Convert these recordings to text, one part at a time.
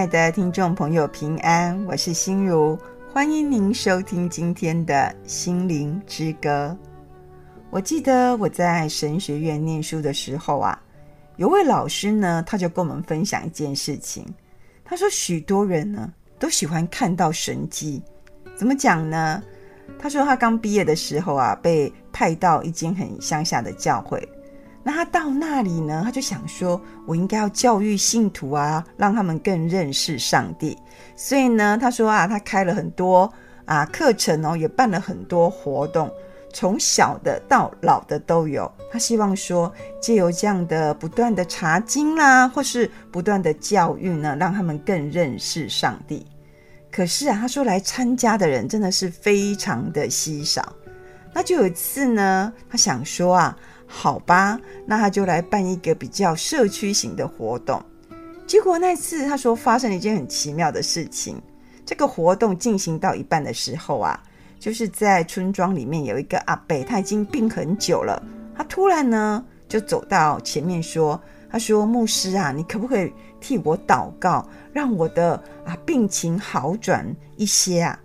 亲爱的听众朋友，平安，我是心如，欢迎您收听今天的心灵之歌。我记得我在神学院念书的时候啊，有位老师呢，他就跟我们分享一件事情。他说，许多人呢都喜欢看到神迹，怎么讲呢？他说他刚毕业的时候啊，被派到一间很乡下的教会。那他到那里呢，他就想说，我应该要教育信徒啊，让他们更认识上帝。所以呢，他说啊，他开了很多啊课程哦，也办了很多活动，从小的到老的都有。他希望说，借由这样的不断的查经啦，或是不断的教育呢，让他们更认识上帝。可是啊，他说来参加的人真的是非常的稀少。那就有一次呢，他想说啊。好吧，那他就来办一个比较社区型的活动。结果那次他说发生了一件很奇妙的事情。这个活动进行到一半的时候啊，就是在村庄里面有一个阿伯，他已经病很久了。他突然呢就走到前面说：“他说牧师啊，你可不可以替我祷告，让我的啊病情好转一些啊？”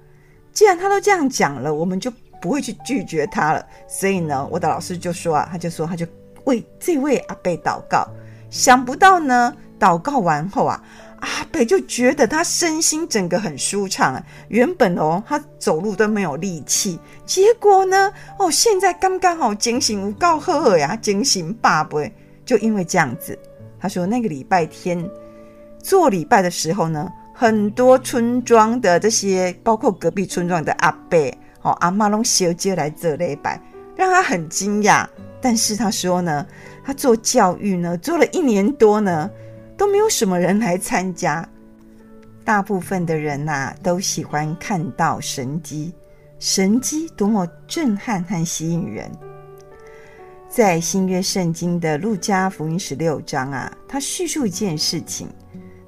既然他都这样讲了，我们就。不会去拒绝他了，所以呢，我的老师就说啊，他就说他就为这位阿伯祷告。想不到呢，祷告完后啊，阿伯就觉得他身心整个很舒畅啊。原本哦，他走路都没有力气，结果呢，哦，现在刚刚好精神有够好呀，精神爸爸。就因为这样子，他说那个礼拜天做礼拜的时候呢，很多村庄的这些，包括隔壁村庄的阿伯。哦，阿妈拢小接来做礼拜，让他很惊讶。但是他说呢，他做教育呢，做了一年多呢，都没有什么人来参加。大部分的人呐、啊，都喜欢看到神迹，神迹多么震撼和吸引人。在新约圣经的路加福音十六章啊，他叙述一件事情。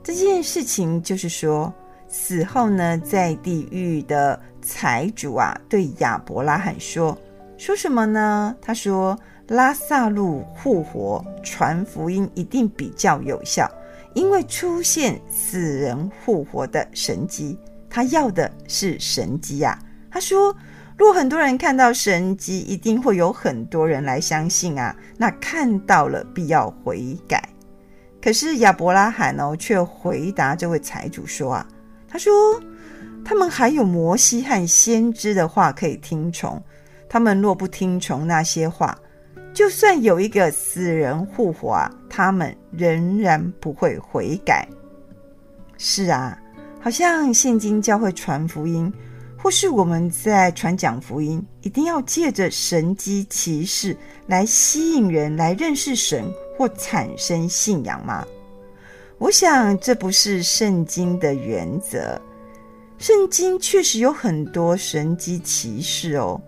这件事情就是说，死后呢，在地狱的。财主啊，对亚伯拉罕说：“说什么呢？他说，拉撒路复活，传福音一定比较有效，因为出现死人复活的神迹，他要的是神迹呀。他说，如果很多人看到神迹，一定会有很多人来相信啊。那看到了，必要悔改。可是亚伯拉罕哦，却回答这位财主说啊，他说。”他们还有摩西和先知的话可以听从，他们若不听从那些话，就算有一个死人复活，他们仍然不会悔改。是啊，好像现今教会传福音，或是我们在传讲福音，一定要借着神迹奇事来吸引人来认识神或产生信仰吗？我想这不是圣经的原则。圣经确实有很多神迹奇事哦，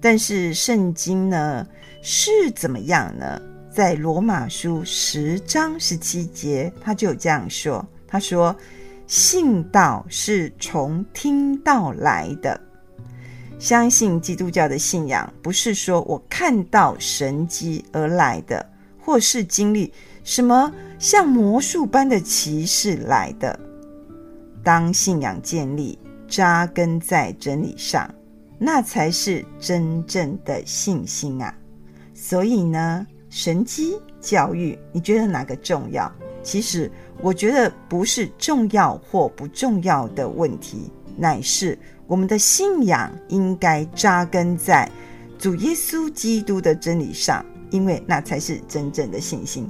但是圣经呢是怎么样呢？在罗马书十章十七节，他就有这样说：“他说，信道是从听道来的。相信基督教的信仰，不是说我看到神迹而来的，或是经历什么像魔术般的奇事来的。”当信仰建立、扎根在真理上，那才是真正的信心啊！所以呢，神迹教育，你觉得哪个重要？其实，我觉得不是重要或不重要的问题，乃是我们的信仰应该扎根在主耶稣基督的真理上，因为那才是真正的信心。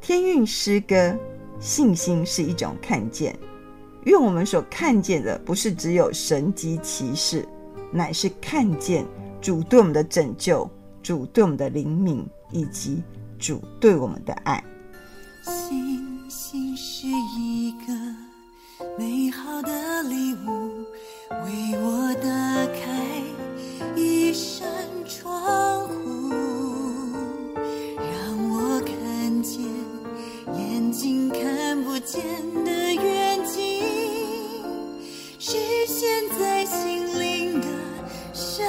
天韵诗歌，信心是一种看见。愿我们所看见的不是只有神迹奇事，乃是看见主对我们的拯救、主对我们的怜悯，以及主对我们的爱。星星是一个美好的礼物，为我打开一扇窗户，让我看见眼睛看不见。实现在心灵的深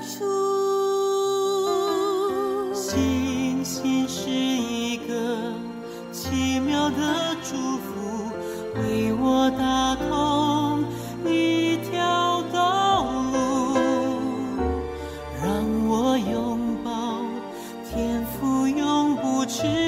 处。星星是一个奇妙的祝福，为我打通一条道路，让我拥抱天赋，永不迟。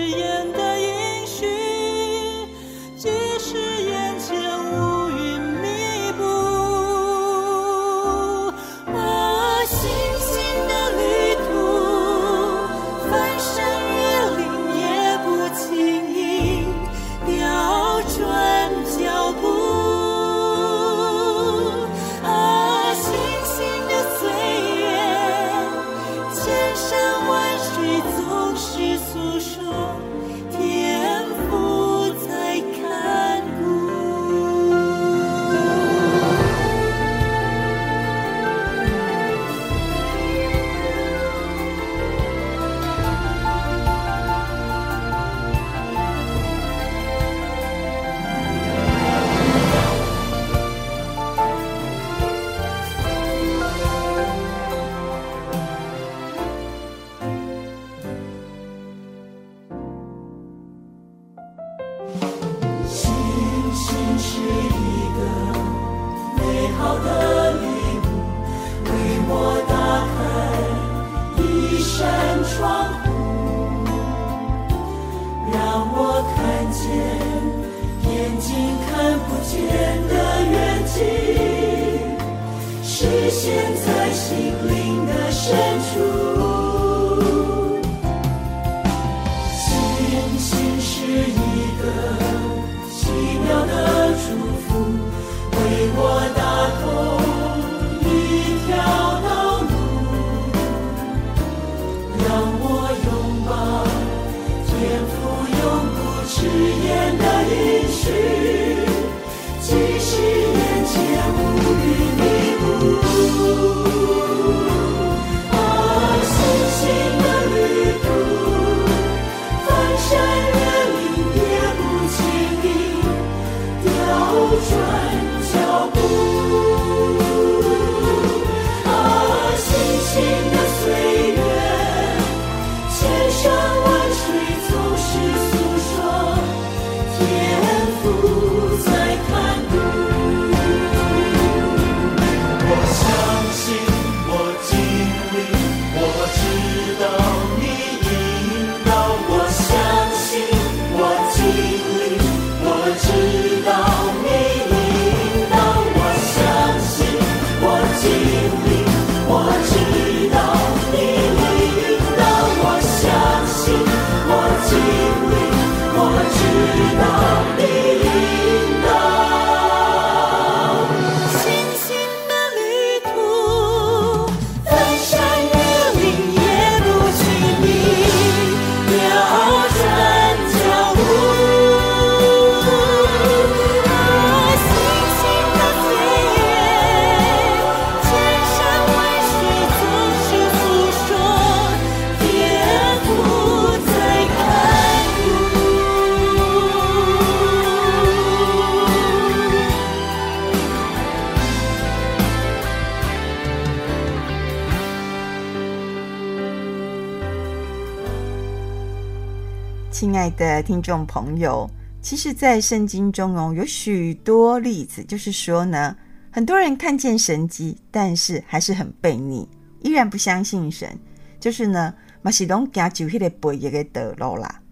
爱的听众朋友，其实，在圣经中哦，有许多例子，就是说呢，很多人看见神迹，但是还是很悖逆，依然不相信神。就是呢，马西东家就迄个背也给得了啦。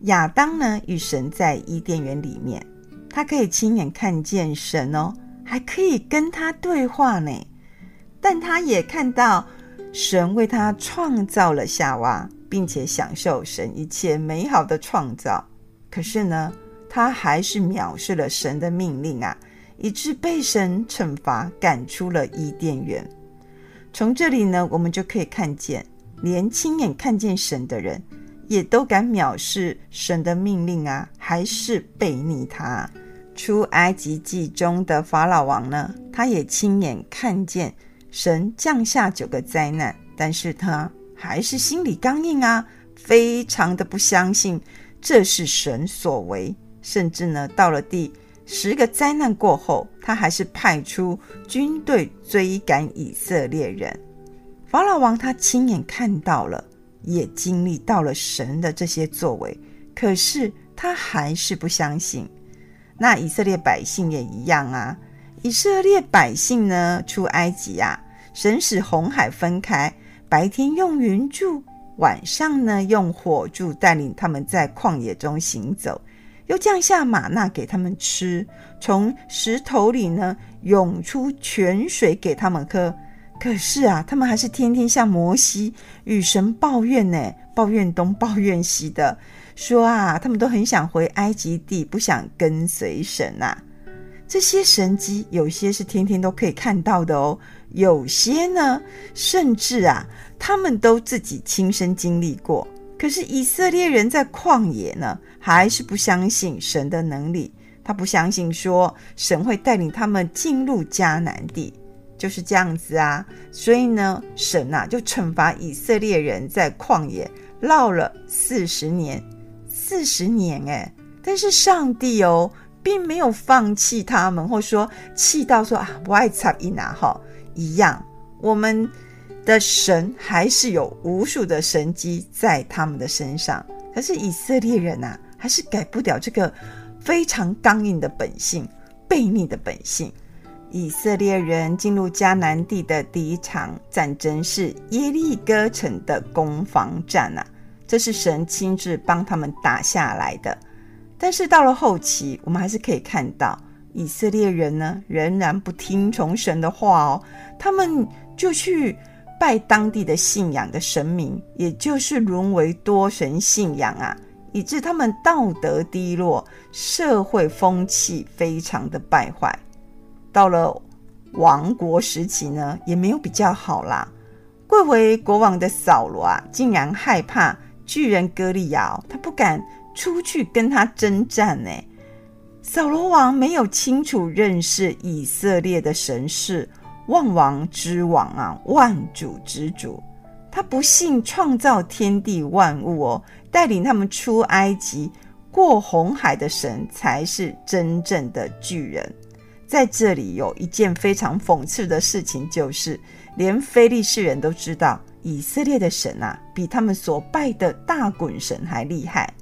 亚当呢，与神在伊甸园里面，他可以亲眼看见神哦，还可以跟他对话呢。但他也看到神为他创造了夏娃。并且享受神一切美好的创造，可是呢，他还是藐视了神的命令啊，以致被神惩罚，赶出了伊甸园。从这里呢，我们就可以看见，连亲眼看见神的人，也都敢藐视神的命令啊，还是悖逆他。出埃及记中的法老王呢，他也亲眼看见神降下九个灾难，但是他。还是心里刚硬啊，非常的不相信这是神所为，甚至呢，到了第十个灾难过后，他还是派出军队追赶以色列人。法老王他亲眼看到了，也经历到了神的这些作为，可是他还是不相信。那以色列百姓也一样啊，以色列百姓呢，出埃及啊，神使红海分开。白天用云柱，晚上呢用火柱带领他们在旷野中行走，又降下吗哪给他们吃，从石头里呢涌出泉水给他们喝。可是啊，他们还是天天向摩西与神抱怨呢，抱怨东抱怨西的，说啊，他们都很想回埃及地，不想跟随神呐、啊。这些神迹有些是天天都可以看到的哦。有些呢，甚至啊，他们都自己亲身经历过。可是以色列人在旷野呢，还是不相信神的能力。他不相信说神会带领他们进入迦南地，就是这样子啊。所以呢，神啊就惩罚以色列人在旷野绕了四十年，四十年哎。但是上帝哦，并没有放弃他们，或说气到说啊，不爱插伊拿哈。一样，我们的神还是有无数的神迹在他们的身上。可是以色列人啊，还是改不了这个非常刚硬的本性、悖逆的本性。以色列人进入迦南地的第一场战争是耶利哥城的攻防战啊，这是神亲自帮他们打下来的。但是到了后期，我们还是可以看到以色列人呢，仍然不听从神的话哦，他们就去拜当地的信仰的神明，也就是沦为多神信仰啊，以致他们道德低落，社会风气非常的败坏。到了亡国时期呢，也没有比较好啦。贵为国王的扫罗啊，竟然害怕巨人歌利亚，他不敢出去跟他征战呢。扫罗王没有清楚认识以色列的神事万王之王啊，万主之主。他不信创造天地万物哦，带领他们出埃及、过红海的神才是真正的巨人。在这里有一件非常讽刺的事情，就是连非利士人都知道以色列的神啊，比他们所拜的大衮神还厉害。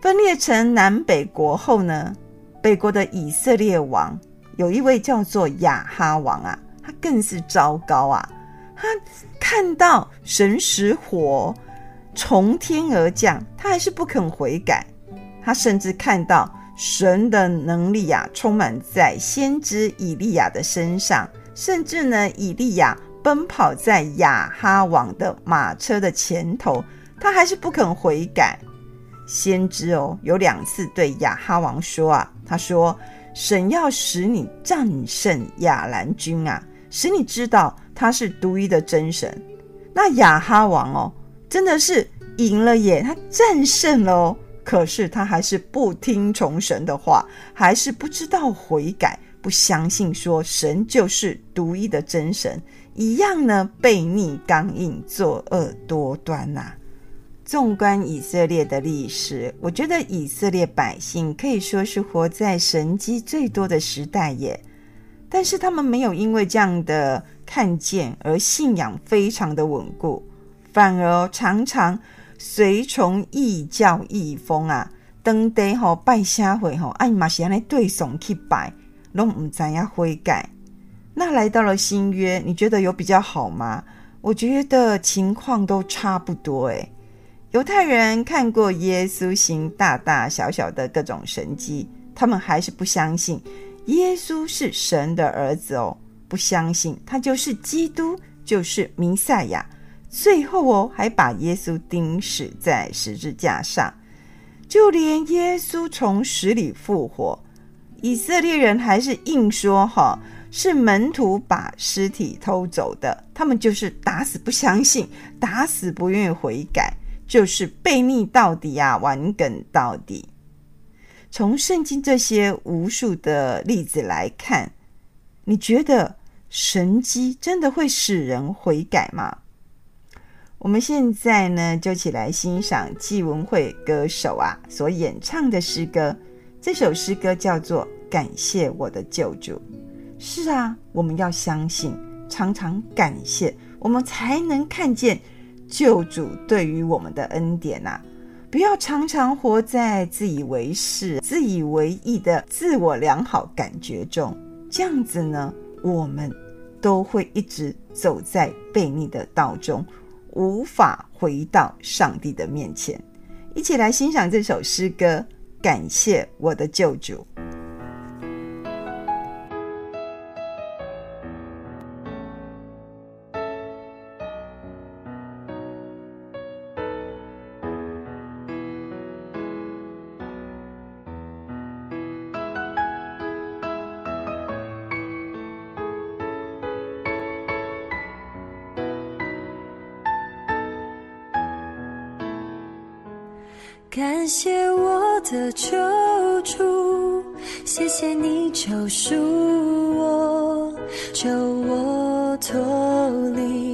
分裂成南北国后呢，北国的以色列王有一位叫做亚哈王啊，他更是糟糕啊！他看到神使火从天而降，他还是不肯悔改。他甚至看到神的能力啊，充满在先知以利亚的身上，甚至呢，以利亚奔跑在亚哈王的马车的前头，他还是不肯悔改。先知哦，有两次对亚哈王说啊，他说：“神要使你战胜亚兰军啊，使你知道他是独一的真神。”那亚哈王哦，真的是赢了耶，他战胜了哦。可是他还是不听从神的话，还是不知道悔改，不相信说神就是独一的真神，一样呢，悖逆刚硬，作恶多端呐、啊。纵观以色列的历史，我觉得以色列百姓可以说是活在神迹最多的时代耶。但是他们没有因为这样的看见而信仰非常的稳固，反而常常随从异教异风啊，登台吼拜社会吼，哎嘛是安尼对怂去拜，拢唔知影悔改。那来到了新约，你觉得有比较好吗？我觉得情况都差不多诶。犹太人看过耶稣行大大小小的各种神迹，他们还是不相信耶稣是神的儿子哦，不相信他就是基督，就是弥赛亚。最后哦，还把耶稣钉死在十字架上。就连耶稣从死里复活，以色列人还是硬说哈，是门徒把尸体偷走的。他们就是打死不相信，打死不愿意悔改。就是悖逆到底啊，顽梗到底。从圣经这些无数的例子来看，你觉得神迹真的会使人悔改吗？我们现在呢，就起来欣赏纪文慧歌手啊所演唱的诗歌。这首诗歌叫做《感谢我的救主》。是啊，我们要相信，常常感谢，我们才能看见。救主对于我们的恩典呐，不要常常活在自以为是、自以为意的自我良好感觉中，这样子呢，我们都会一直走在悖逆的道中，无法回到上帝的面前。一起来欣赏这首诗歌，感谢我的救主。感谢我的救主，谢谢你救赎我，救我脱离。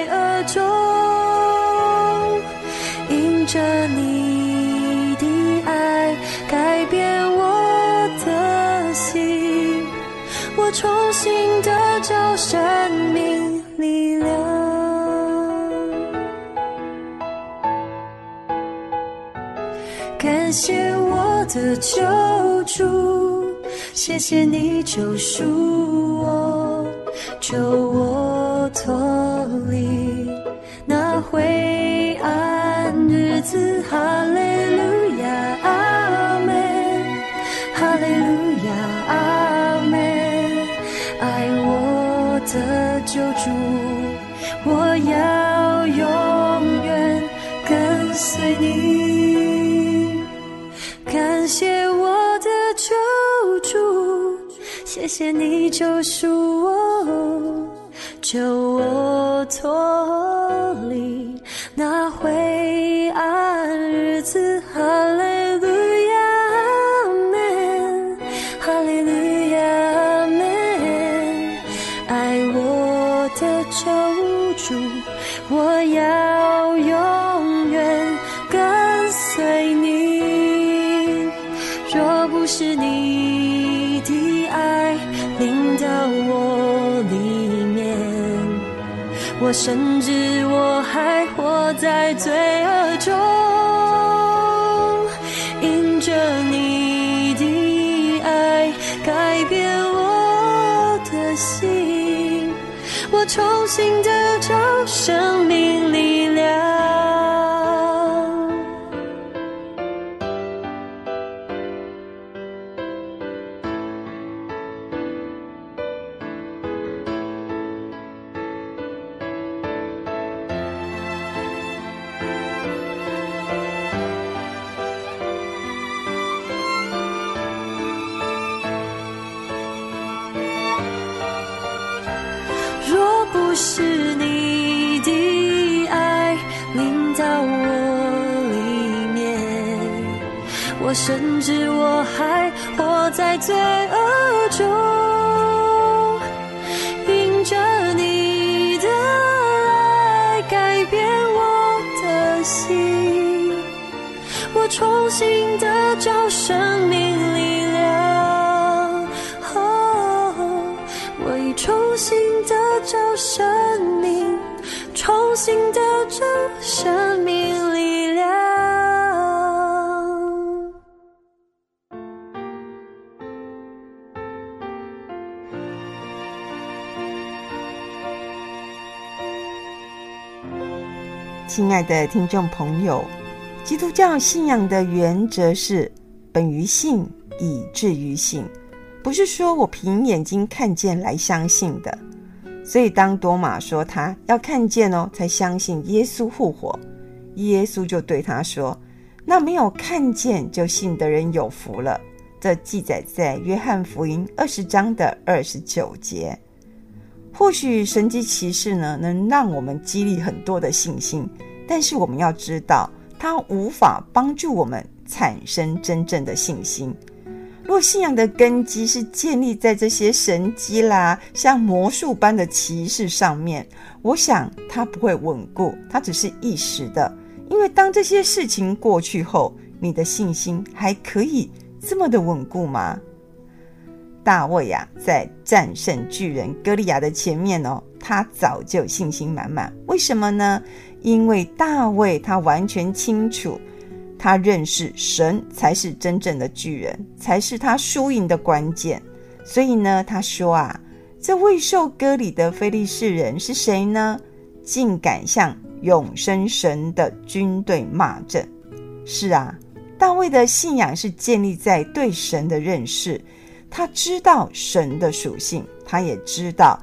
罪恶中。因着你的爱改变我的心我重新得着生命力量。感谢我的救主，谢谢你救赎我，救我救赎我，救我脱离那灰罪恶中，因着你的爱改变我的心，我重新的甚至亲爱的听众朋友，基督教信仰的原则是本于信，以至于信，不是说我凭眼睛看见来相信的。所以当多马说他要看见哦，才相信耶稣复活，耶稣就对他说：“那没有看见就信的人有福了。”这记载在约翰福音二十章的二十九节。或许神迹奇事呢，能让我们激励很多的信心，但是我们要知道，它无法帮助我们产生真正的信心。若信仰的根基是建立在这些神迹啦，像魔术般的奇事上面，我想它不会稳固，它只是一时的。因为当这些事情过去后，你的信心还可以这么的稳固吗？大卫呀、在战胜巨人歌利亚的前面哦，他早就信心满满。为什么呢？因为大卫他完全清楚，他认识神才是真正的巨人，才是他输赢的关键。所以呢，他说啊，这未受割礼的非利士人是谁呢？竟敢向永生神的军队骂阵。是啊，大卫的信仰是建立在对神的认识。他知道神的属性，他也知道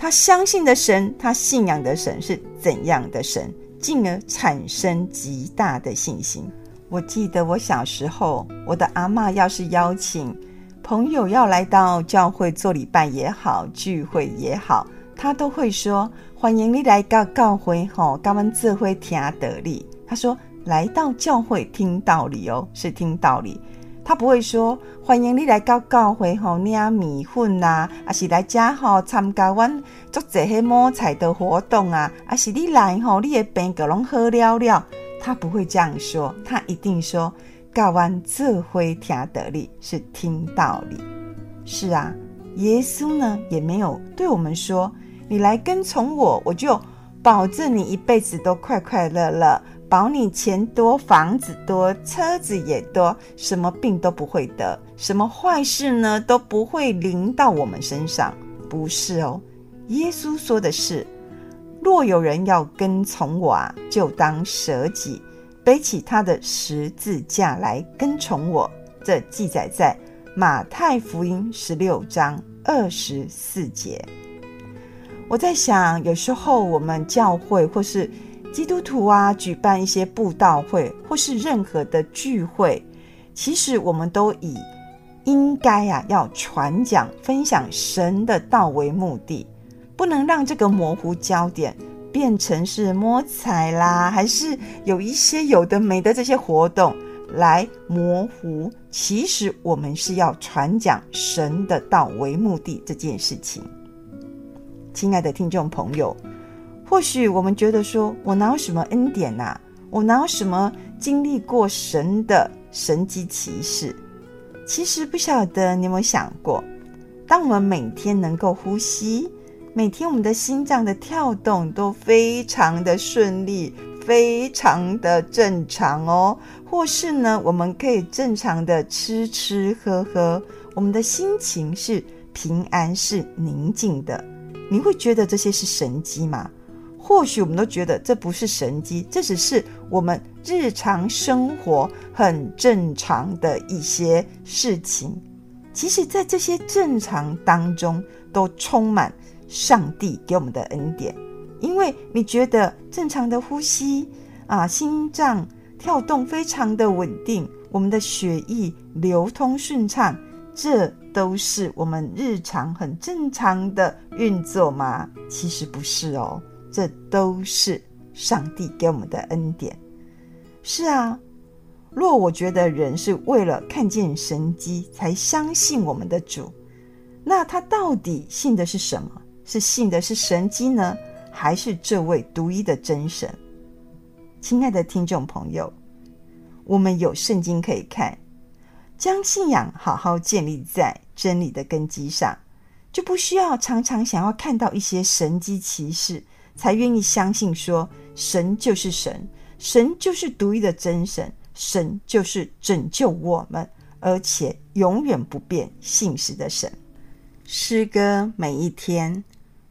他相信的神，他信仰的神是怎样的神，进而产生极大的信心。我记得我小时候，我的阿嬷要是邀请朋友要来到教会做礼拜也好，聚会也好，他都会说：“欢迎你来到教会，吼，跟我们做伙听道理。”他说：“来到教会听道理哦，是听道理。”他不会说欢迎你来到教会吼，领米粉呐，还是来家吼参加阮做这些摸彩的活动啊，还是你来吼，你的病个拢好了了。他不会这样说，他一定说教完这回听道理是听道理。是啊，耶稣呢也没有对我们说：“你来跟从我，我就保证你一辈子都快快乐乐，保你钱多、房子多、车子也多，什么病都不会得，什么坏事呢都不会临到我们身上。”不是哦，耶稣说的是：“若有人要跟从我啊，就当舍己，背起他的十字架来跟从我。”这记载在。马太福音十六章二十四节，我在想，有时候我们教会或是基督徒啊，举办一些布道会或是任何的聚会，其实我们都以应该啊要传讲、分享神的道为目的，不能让这个模糊焦点变成是摸彩啦，还是有一些有的没的这些活动。来模糊，其实我们是要传讲神的道为目的这件事情。亲爱的听众朋友，或许我们觉得说，我哪有什么恩典呐、啊？我哪有什么经历过神的神迹奇事？其实不晓得你有没有想过，当我们每天能够呼吸，每天我们的心脏的跳动都非常的顺利。非常的正常哦，或是呢，我们可以正常的吃吃喝喝，我们的心情是平安是宁静的。你会觉得这些是神迹吗？或许我们都觉得这不是神迹，这只是我们日常生活很正常的一些事情。其实，在这些正常当中，都充满上帝给我们的恩典。因为你觉得正常的呼吸啊，心脏跳动非常的稳定，我们的血液流通顺畅，这都是我们日常很正常的运作吗？其实不是哦，这都是上帝给我们的恩典。是啊，若我觉得人是为了看见神迹才相信我们的主，那他到底信的是什么？是信的是神迹呢？还是这位独一的真神，亲爱的听众朋友，我们有圣经可以看，将信仰好好建立在真理的根基上，就不需要常常想要看到一些神迹奇事，才愿意相信说神就是神，神就是独一的真神，神就是拯救我们，而且永远不变信实的神。诗歌每一天。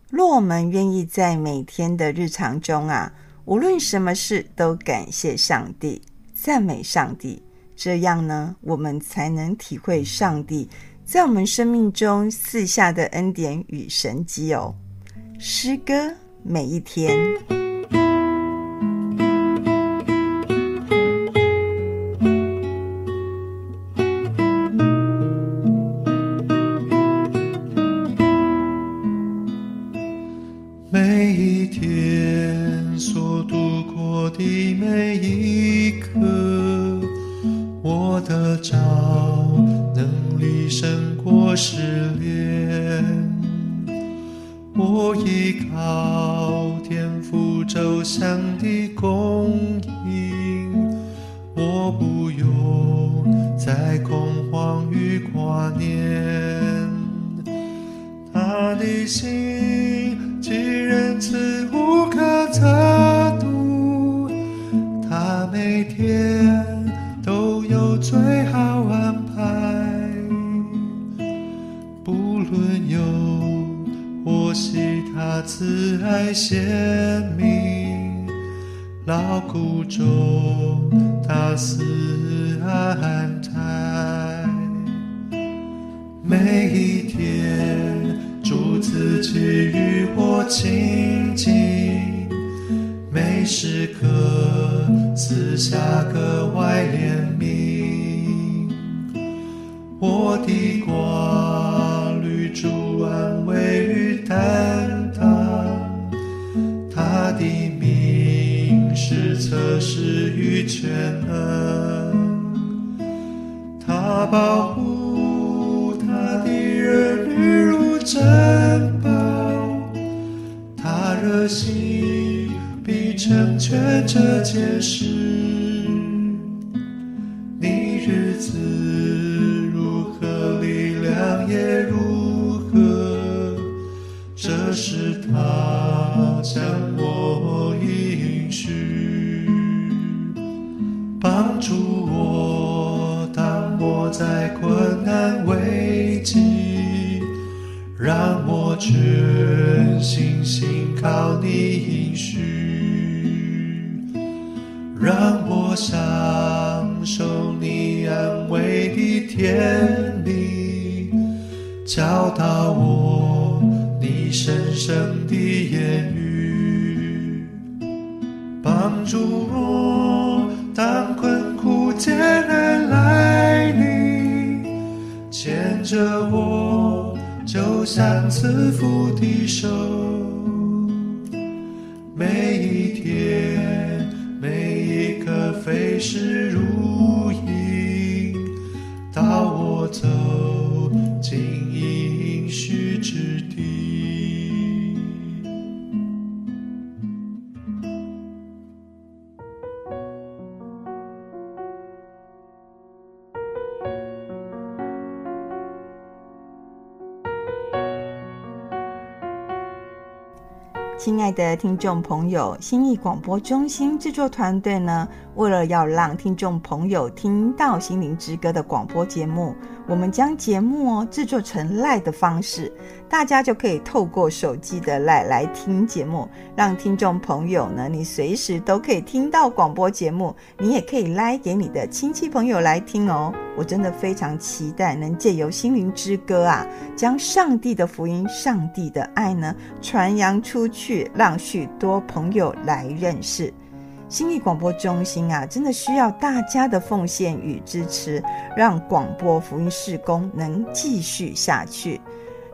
若我们愿意在每天的日常中啊，无论什么事都感谢上帝、赞美上帝，这样呢，我们才能体会上帝在我们生命中赐下的恩典与神迹哦。诗歌每一天。私下格外怜悯。我的帮助我当我在困难危机，让我全心信靠你应许，让我享受你安慰的甜蜜，教导我。你深深的言语，帮助着我就像慈父的手，每一天每一刻飞逝。亲爱的听众朋友，心意广播中心制作团队呢，为了要让听众朋友听到《心灵之歌》的广播节目，我们将节目哦制作成 LINE 的方式，大家就可以透过手机的 LINE 来听节目，让听众朋友呢，你随时都可以听到广播节目，你也可以 LINE 给你的亲戚朋友来听哦。我真的非常期待能借由《心灵之歌》啊，将上帝的福音、上帝的爱呢传扬出去，让许多朋友来认识。心意广播中心啊，真的需要大家的奉献与支持，让广播福音事工能继续下去。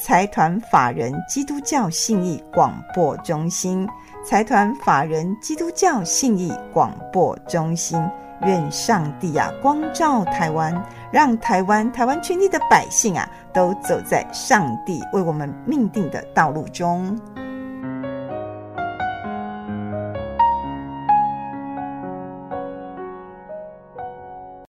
财团法人基督教信义广播中心，财团法人基督教信义广播中心，愿上帝啊光照台湾，让台湾台湾全体的百姓啊都走在上帝为我们命定的道路中。